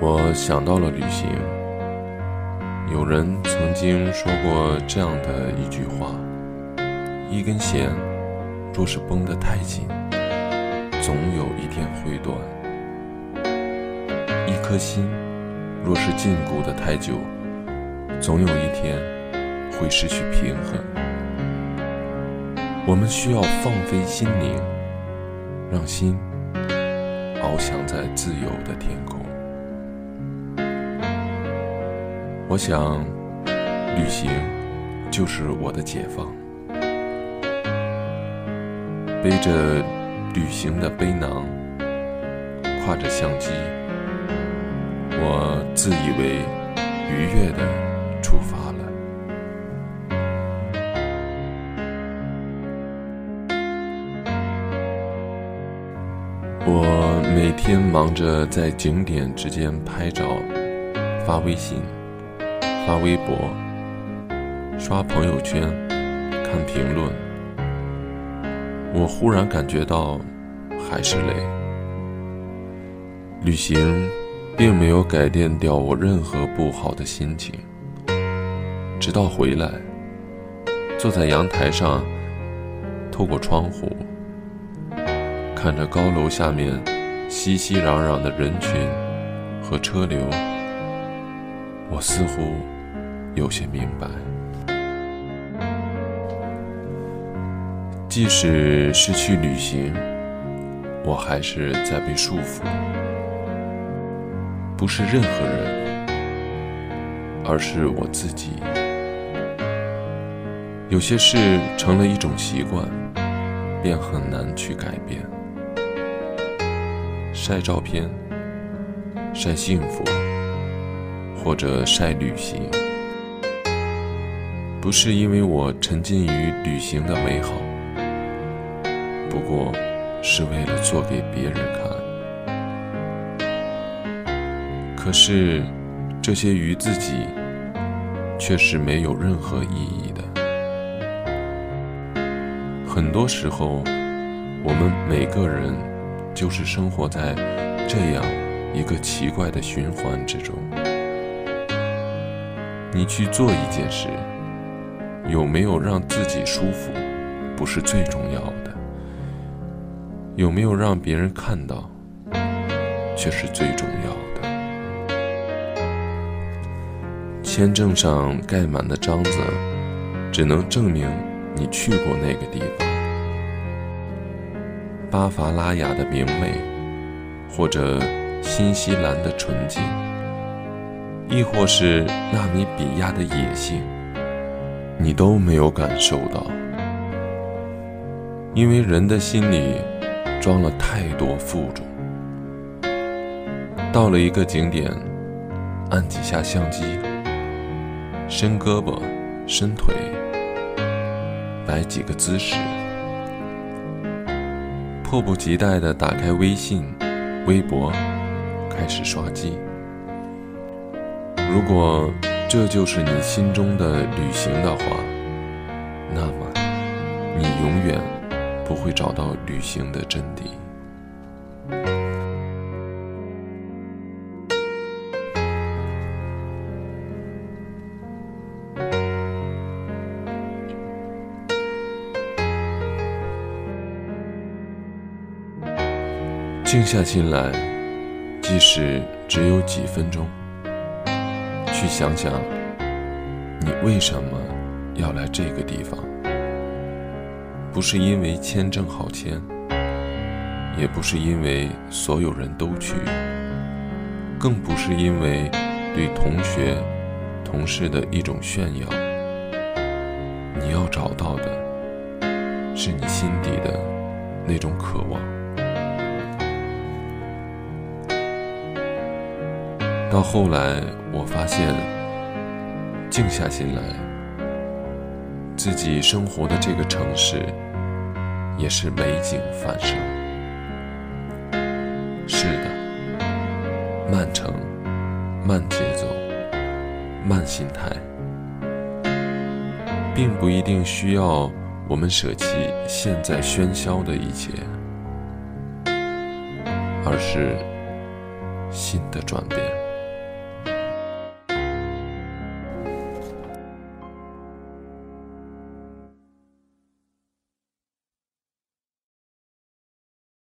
我想到了旅行。有人曾经说过这样的一句话：一根弦若是绷得太紧，总有一天会断；一颗心若是禁锢得太久，总有一天会失去平衡。我们需要放飞心灵，让心翱翔在自由的天空。我想，旅行就是我的解放。背着旅行的背囊，挎着相机，我自以为愉悦地出发了。我每天忙着在景点之间拍照、发微信。发微博、刷朋友圈、看评论，我忽然感觉到还是累。旅行并没有改变掉我任何不好的心情。直到回来，坐在阳台上，透过窗户，看着高楼下面熙熙攘攘的人群和车流，我似乎。有些明白，即使是去旅行，我还是在被束缚。不是任何人，而是我自己。有些事成了一种习惯，便很难去改变。晒照片，晒幸福，或者晒旅行。不是因为我沉浸于旅行的美好，不过是为了做给别人看。可是这些于自己却是没有任何意义的。很多时候，我们每个人就是生活在这样一个奇怪的循环之中。你去做一件事。有没有让自己舒服，不是最重要的；有没有让别人看到，却是最重要的。签证上盖满的章子，只能证明你去过那个地方。巴伐拉雅的明媚，或者新西兰的纯净，亦或是纳米比亚的野性。你都没有感受到，因为人的心里装了太多负重。到了一个景点，按几下相机，伸胳膊，伸腿，摆几个姿势，迫不及待地打开微信、微博，开始刷机。如果。这就是你心中的旅行的话，那么你永远不会找到旅行的真谛。静下心来，即使只有几分钟。去想想，你为什么要来这个地方？不是因为签证好签，也不是因为所有人都去，更不是因为对同学、同事的一种炫耀。你要找到的，是你心底的那种渴望。到后来。我发现，静下心来，自己生活的这个城市也是美景繁盛。是的，慢城、慢节奏、慢心态，并不一定需要我们舍弃现在喧嚣的一切，而是心的转变。